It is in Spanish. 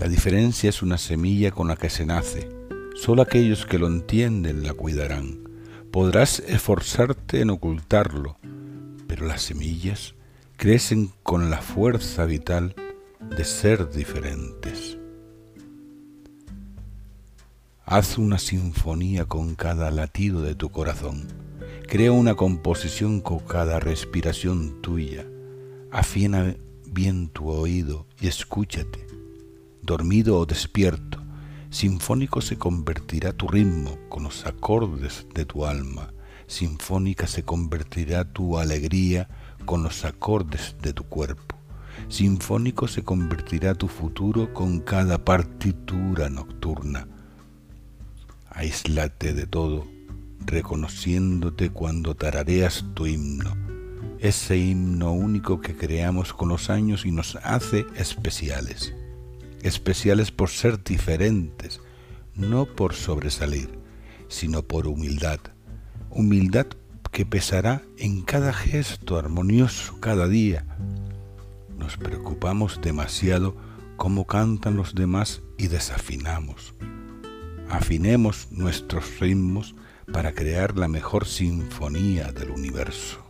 La diferencia es una semilla con la que se nace. Solo aquellos que lo entienden la cuidarán. Podrás esforzarte en ocultarlo, pero las semillas crecen con la fuerza vital de ser diferentes. Haz una sinfonía con cada latido de tu corazón. Crea una composición con cada respiración tuya. Afina bien tu oído y escúchate dormido o despierto, sinfónico se convertirá tu ritmo con los acordes de tu alma, sinfónica se convertirá tu alegría con los acordes de tu cuerpo, sinfónico se convertirá tu futuro con cada partitura nocturna. Aíslate de todo, reconociéndote cuando tarareas tu himno, ese himno único que creamos con los años y nos hace especiales especiales por ser diferentes, no por sobresalir, sino por humildad. Humildad que pesará en cada gesto armonioso cada día. Nos preocupamos demasiado cómo cantan los demás y desafinamos. Afinemos nuestros ritmos para crear la mejor sinfonía del universo.